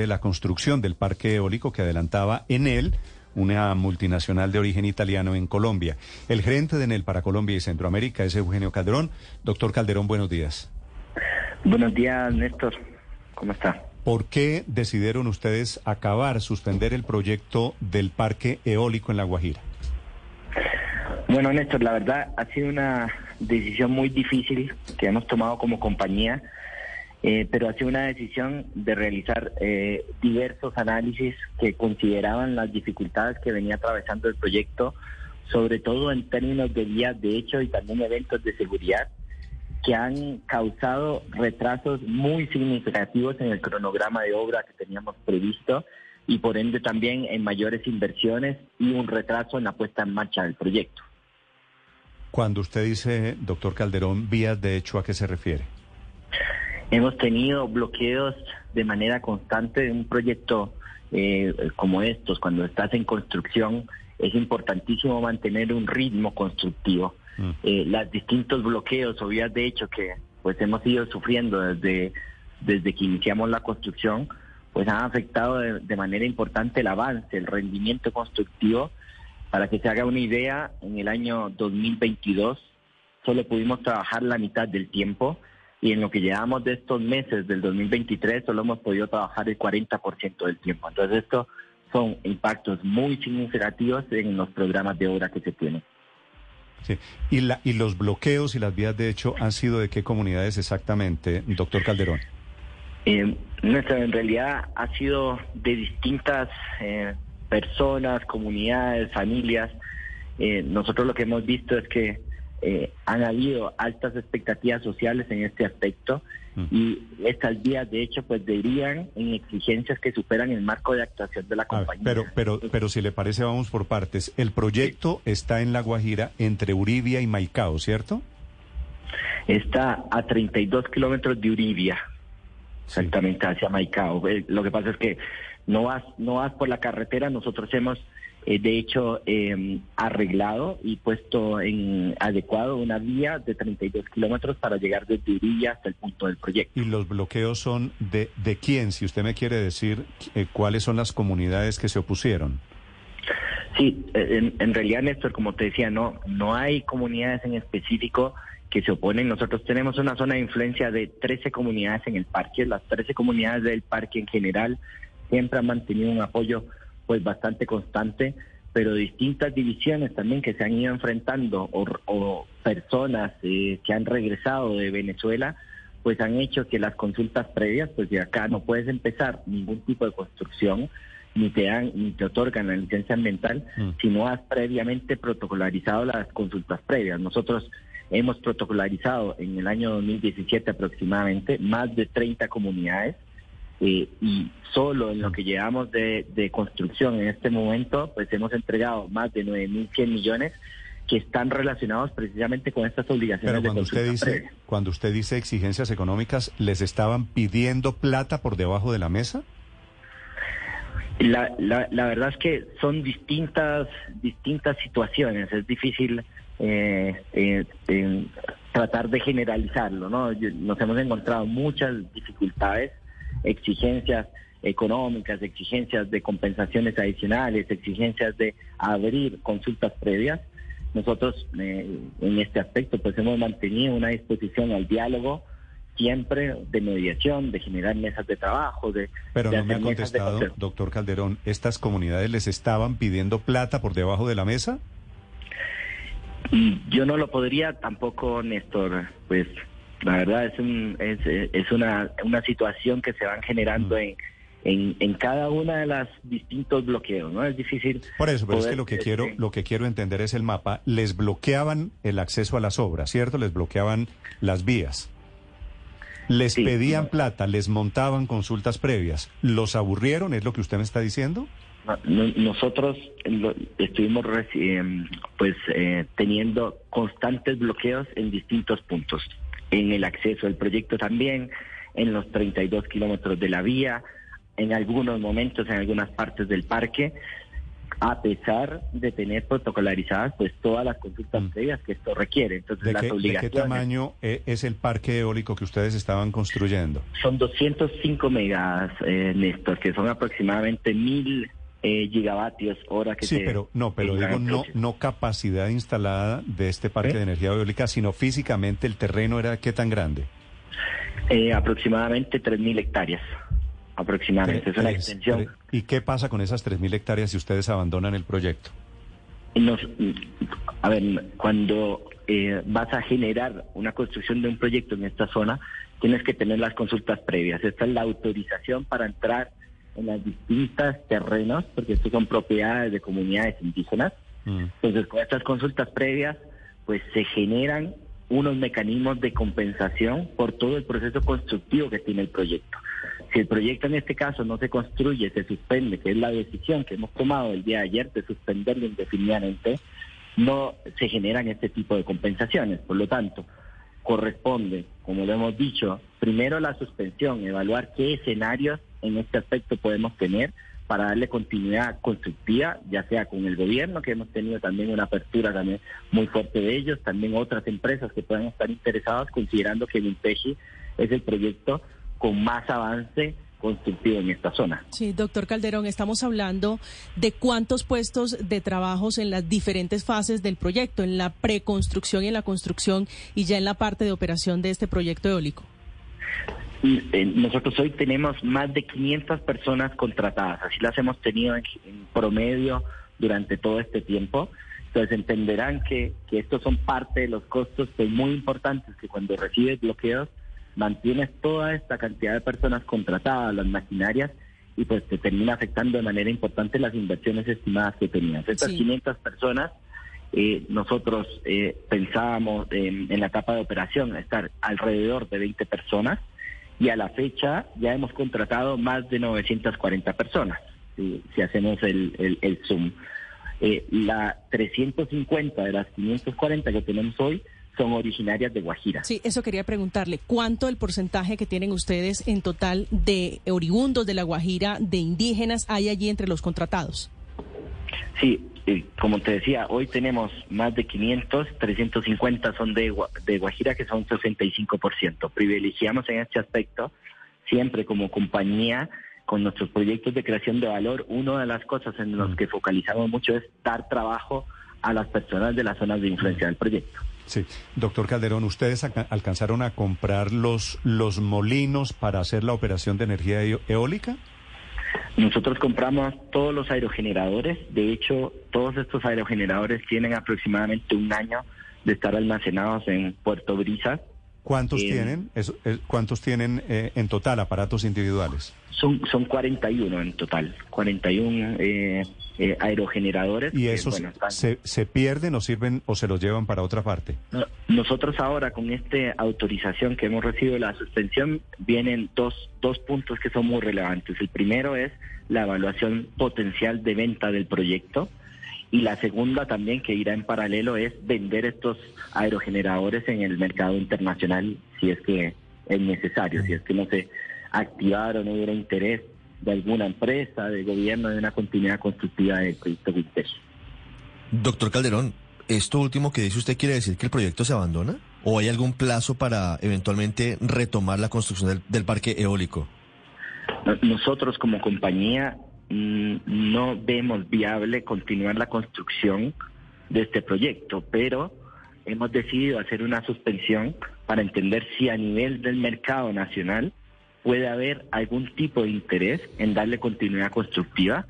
de la construcción del parque eólico que adelantaba en él una multinacional de origen italiano en Colombia. El gerente de Enel para Colombia y Centroamérica es Eugenio Calderón. Doctor Calderón, buenos días. Buenos días, Néstor. ¿Cómo está? ¿Por qué decidieron ustedes acabar, suspender el proyecto del parque eólico en La Guajira? Bueno, Néstor, la verdad ha sido una decisión muy difícil que hemos tomado como compañía, eh, pero ha sido una decisión de realizar eh, diversos análisis que consideraban las dificultades que venía atravesando el proyecto, sobre todo en términos de vías de hecho y también eventos de seguridad que han causado retrasos muy significativos en el cronograma de obra que teníamos previsto y por ende también en mayores inversiones y un retraso en la puesta en marcha del proyecto. Cuando usted dice, doctor Calderón, vías de hecho, ¿a qué se refiere? Hemos tenido bloqueos de manera constante en un proyecto eh, como estos. Cuando estás en construcción es importantísimo mantener un ritmo constructivo. Mm. Eh, los distintos bloqueos o vías de hecho que pues hemos ido sufriendo desde, desde que iniciamos la construcción, pues han afectado de manera importante el avance, el rendimiento constructivo para que se haga una idea, en el año 2022 solo pudimos trabajar la mitad del tiempo y en lo que llevamos de estos meses del 2023 solo hemos podido trabajar el 40% del tiempo. Entonces estos son impactos muy significativos en los programas de obra que se tienen. Sí. ¿Y, la, ¿Y los bloqueos y las vías de hecho han sido de qué comunidades exactamente, doctor Calderón? Eh, nuestra, en realidad ha sido de distintas eh, personas, comunidades, familias. Eh, nosotros lo que hemos visto es que eh, han habido altas expectativas sociales en este aspecto mm. y estas vías de hecho pues deberían en exigencias que superan el marco de actuación de la compañía. pero pero pero si le parece vamos por partes. El proyecto está en La Guajira entre Uribia y Maicao, ¿cierto? Está a 32 kilómetros de Uribia, exactamente hacia Maicao. Eh, lo que pasa es que no vas, no vas por la carretera, nosotros hemos eh, de hecho em, arreglado y puesto en adecuado una vía de 32 kilómetros para llegar desde Urilla hasta el punto del proyecto. ¿Y los bloqueos son de, de quién? Si usted me quiere decir eh, cuáles son las comunidades que se opusieron. Sí, en, en, realidad, Néstor, como te decía, no, no hay comunidades en específico que se oponen. Nosotros tenemos una zona de influencia de 13 comunidades en el parque. Las 13 comunidades del parque en general siempre ha mantenido un apoyo pues bastante constante, pero distintas divisiones también que se han ido enfrentando o, personas eh, que han regresado de Venezuela, pues han hecho que las consultas previas, pues de acá no puedes empezar ningún tipo de construcción, ni te dan, ni te otorgan la licencia ambiental, mm. si no has previamente protocolarizado las consultas previas. Nosotros hemos protocolarizado en el año 2017 aproximadamente más de 30 comunidades eh, y solo en lo que llevamos de, construcción en este momento, pues hemos entregado más de 9.100 millones que están relacionados precisamente con estas obligaciones Pero cuando usted dice cuando usted dice exigencias económicas, ¿les estaban pidiendo plata por debajo de la mesa? La, la, la verdad es que son distintas distintas situaciones. Es difícil eh, eh, tratar de generalizarlo, ¿no? Nos hemos encontrado muchas dificultades exigencias económicas, exigencias de compensaciones adicionales, exigencias de abrir consultas previas. Nosotros eh, en este aspecto pues hemos mantenido una disposición al diálogo siempre de mediación, de generar mesas de trabajo, de... Pero no me ha contestado, doctor Calderón, ¿estas comunidades les estaban pidiendo plata por debajo de la mesa? Yo no lo podría tampoco, Néstor, pues la verdad es, un, es, es una, una situación que se van generando mm. en, en, en, cada una de las distintos bloqueos, ¿no? Es difícil. Por eso, pero es que lo que quiero, lo que quiero entender es el mapa. Les bloqueaban el acceso a las obras, ¿cierto? Les bloqueaban las vías. Les pedían plata, les montaban consultas previas. ¿Los aburrieron? ¿Es lo que usted me está diciendo? Nosotros estuvimos em, pues eh, teniendo constantes bloqueos en distintos puntos en el acceso al proyecto también, en los 32 kilómetros de la vía, en algunos momentos en algunas partes del parque. a pesar de tener protocolarizadas pues todas las consultas mm. previas que esto requiere. Entonces, ¿De, qué, ¿De qué tamaño eh, es el parque eólico que ustedes estaban construyendo? Son 205 megas, eh, Néstor, que son aproximadamente mil eh, gigavatios hora que sí, pero no, pero digo no no capacidad instalada de este parque de energía eólica, sino físicamente el terreno era qué tan grande. Eh, aproximadamente 3.000 hectáreas. Aproximadamente, es una extensión. ¿Y qué pasa con esas 3.000 hectáreas si ustedes abandonan el proyecto? Nos, a ver, cuando eh, vas a generar una construcción de un proyecto en esta zona, tienes que tener las consultas previas. Esta es la autorización para entrar en las distintas terrenos, porque estos son propiedades de comunidades indígenas. Mm. Entonces, con estas consultas previas, pues se generan unos mecanismos de compensación por todo el proceso constructivo que tiene el proyecto. Si el proyecto en este caso no se construye, se suspende, que es la decisión que hemos tomado el día de ayer de suspenderlo indefinidamente, no se generan este tipo de compensaciones. Por lo tanto, corresponde, como lo hemos dicho, primero la suspensión, evaluar qué escenarios en este aspecto podemos tener para darle continuidad constructiva, ya sea con el gobierno, que hemos tenido también una apertura también muy fuerte de ellos, también otras empresas que puedan estar interesadas, considerando que el INPEGI es el proyecto con más avance constructivo en esta zona. Sí, doctor Calderón, estamos hablando de cuántos puestos de trabajos en las diferentes fases del proyecto, en la preconstrucción y en la construcción y ya en la parte de operación de este proyecto eólico. Eh, nosotros hoy tenemos más de 500 personas contratadas, así las hemos tenido en, promedio durante todo este tiempo. Entonces entenderán que, que estos son parte de los costos que muy importantes, que cuando recibes bloqueos mantienes toda esta cantidad de personas contratadas, las maquinarias, y pues te termina afectando de manera importante las inversiones estimadas que tenías. Estas 500 personas, eh, nosotros eh, pensábamos en, en la etapa de operación estar alrededor de 20 personas, y a la fecha ya hemos contratado más de 940 personas, si, hacemos el, el, Zoom. Eh, la 350 de las 540 que tenemos hoy son originarias de Guajira. Sí, eso quería preguntarle. ¿Cuánto el porcentaje que tienen ustedes en total de oriundos de la Guajira, de indígenas, hay allí entre los contratados? Sí, como te decía, hoy tenemos más de 500, 350 son de, de Guajira, que son 65%. Privilegiamos en este aspecto, siempre como compañía, con nuestros proyectos de creación de valor, una de las cosas en las mm. que focalizamos mucho es dar trabajo a las personas de las zonas de influencia del proyecto. Sí, doctor Calderón, ¿ustedes alcanzaron a comprar los, los molinos para hacer la operación de energía eólica? Nosotros compramos todos los aerogeneradores, de hecho todos estos aerogeneradores tienen aproximadamente un año de estar almacenados en Puerto Brisa. ¿Cuántos tienen? ¿Cuántos tienen eh, en total aparatos individuales? Son, son 41 en total, 41 eh, eh, aerogeneradores. ¿Y esos se, se, pierden o sirven o se los llevan para otra parte? Nosotros ahora con esta autorización que hemos recibido la suspensión vienen dos, dos puntos que son muy relevantes. El primero es la evaluación potencial de venta del proyecto y la segunda también que irá en paralelo es vender estos aerogeneradores en el mercado internacional si es que es necesario, si es que no se activar o no hubiera interés de alguna empresa, de gobierno, de una continuidad constructiva del proyecto Vintage. Doctor Calderón, ¿esto último que dice usted quiere decir que el proyecto se abandona? ¿O hay algún plazo para eventualmente retomar la construcción del, parque eólico? Nosotros como compañía no vemos viable continuar la construcción de este proyecto, pero hemos decidido hacer una suspensión para entender si a nivel del mercado nacional puede haber algún tipo de interés en darle continuidad constructiva,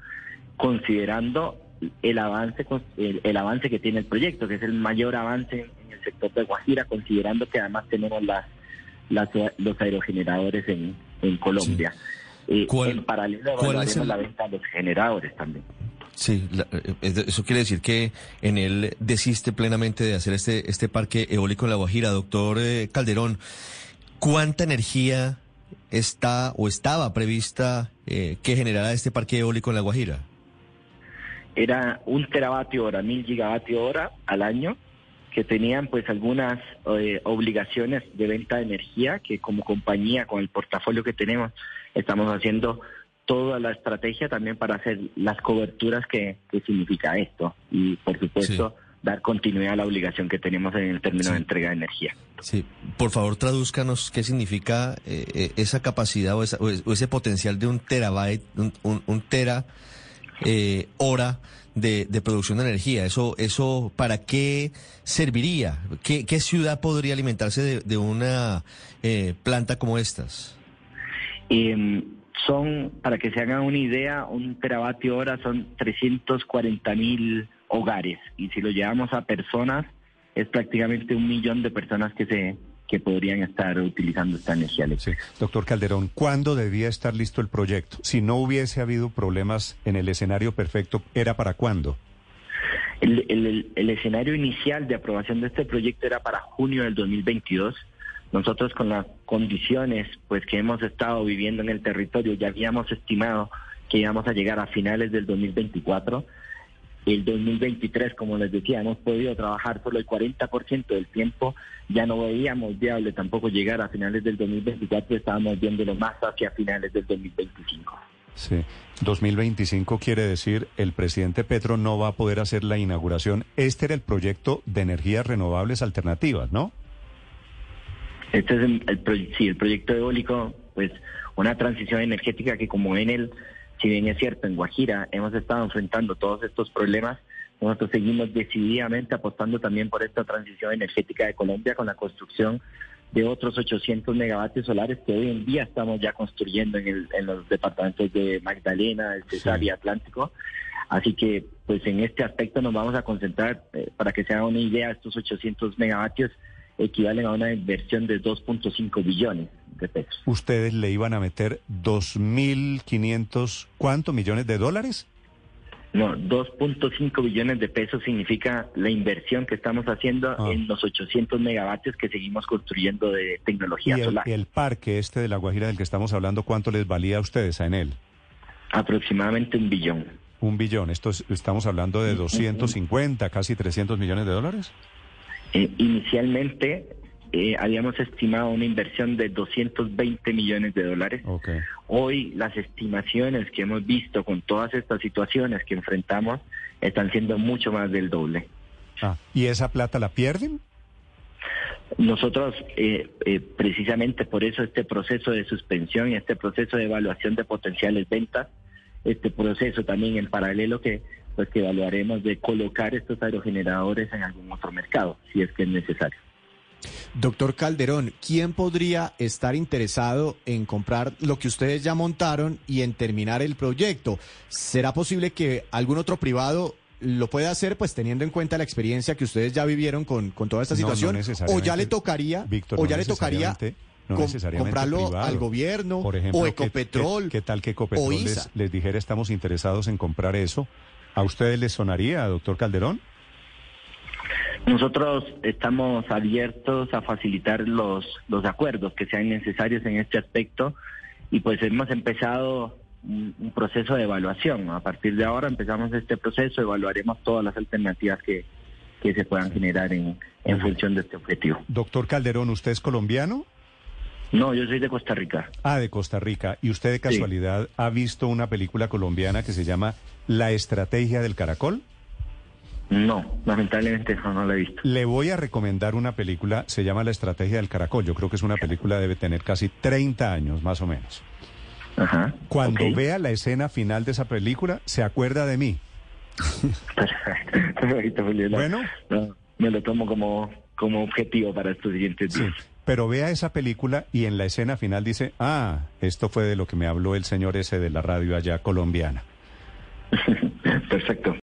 considerando el avance el, avance que tiene el proyecto, que es el mayor avance en el sector de Guajira, considerando que además tenemos las, los aerogeneradores en, en Colombia. Eh, en paralelo evaluaremos la venta de los generadores también. Sí, eh, eso quiere decir que en él desiste plenamente de hacer este, este parque eólico en La Guajira. Doctor eh, Calderón, ¿cuánta energía está o estaba prevista eh, que generara este parque eólico en La Guajira? Era un teravatio hora, mil gigavatio hora al año, que tenían pues algunas eh, obligaciones de venta de energía, que como compañía, con el portafolio que tenemos, estamos haciendo toda la estrategia también para hacer las coberturas que, significa esto y por supuesto dar continuidad a la obligación que tenemos en el término de entrega de energía. Sí, por favor tradúzcanos qué significa eh, eh, esa capacidad o, ese potencial de un terabyte, un, tera eh, hora de, producción de energía. Eso, eso ¿para qué serviría? ¿Qué, ciudad podría alimentarse de, una planta como estas? Em, son, para que se hagan una idea, un teravatio hora son 340 mil hogares y si lo llevamos a personas es prácticamente un millón de personas que se que podrían estar utilizando esta energía eléctrica. Doctor Calderón, ¿cuándo debía estar listo el proyecto? Si no hubiese habido problemas en el escenario perfecto, ¿era para cuándo? El, el, el escenario inicial de aprobación de este proyecto era para junio del 2022 nosotros con las condiciones pues que hemos estado viviendo en el territorio ya habíamos estimado que íbamos a llegar a finales del 2024. El 2023, como les decía, hemos podido trabajar solo el 40% del tiempo. Ya no veíamos viable tampoco llegar a finales del 2024, estábamos viéndolo más hacia finales del 2025. Sí, 2025 quiere decir el presidente Petro no va a poder hacer la inauguración. Este era el proyecto de energías renovables alternativas, ¿no? Este es el, sí, el proyecto eólico, pues una transición energética que como en el, si bien es cierto, en Guajira hemos estado enfrentando todos estos problemas, nosotros seguimos decididamente apostando también por esta transición energética de Colombia con la construcción de otros 800 megavatios solares que hoy en día estamos ya construyendo en, los departamentos de Magdalena, el Cesar y Atlántico. Así que, pues en este aspecto nos vamos a concentrar, eh, para que se haga una idea, estos 800 megavatios equivalen a una inversión de 2.5 billones de pesos. ¿Ustedes le iban a meter 2.500, cuántos millones de dólares? No, 2.5 billones de pesos significa la inversión que estamos haciendo ah. en los 800 megavatios que seguimos construyendo de tecnología ¿Y el, solar. ¿Y el parque este de La Guajira del que estamos hablando, cuánto les valía a ustedes en él? Aproximadamente un billón. Un billón. Esto estamos hablando de 250, casi 300 millones de dólares. Eh, inicialmente eh, habíamos estimado una inversión de 220 millones de dólares. Hoy las estimaciones que hemos visto con todas estas situaciones que enfrentamos están siendo mucho más del doble. Ah, ¿Y esa plata la pierden? Nosotros, eh, precisamente por eso este proceso de suspensión y este proceso de evaluación de potenciales ventas, este proceso también en paralelo que pues que evaluaremos de colocar estos aerogeneradores en algún otro mercado, si es que es necesario. Doctor Calderón, ¿quién podría estar interesado en comprar lo que ustedes ya montaron y en terminar el proyecto? ¿Será posible que algún otro privado lo pueda hacer, pues teniendo en cuenta la experiencia que ustedes ya vivieron con, con toda esta situación? o ya le tocaría, o ya le tocaría comprarlo al gobierno Por ejemplo, o Ecopetrol. ¿qué, tal que Ecopetrol les, les dijera estamos interesados en comprar eso? ¿A ustedes les sonaría, doctor Calderón? Nosotros estamos abiertos a facilitar los, los acuerdos que sean necesarios en este aspecto y pues hemos empezado un, proceso de evaluación. A partir de ahora empezamos este proceso, evaluaremos todas las alternativas que, que se puedan generar en, en función de este objetivo. Doctor Calderón, ¿usted es colombiano? No, yo soy de Costa Rica. Ah, de Costa Rica. ¿Y usted de casualidad ha visto una película colombiana que se llama La Estrategia del Caracol? No, lamentablemente no, la he visto. Le voy a recomendar una película, se llama La Estrategia del Caracol. Yo creo que es una película, debe tener casi 30 años, más o menos. Ajá. Cuando vea la escena final de esa película, se acuerda de mí. Perfecto, Bueno. me lo tomo como, como objetivo para estos siguientes días. Pero vea esa película y en la escena final dice, ah, esto fue de lo que me habló el señor ese de la radio allá colombiana. Perfecto.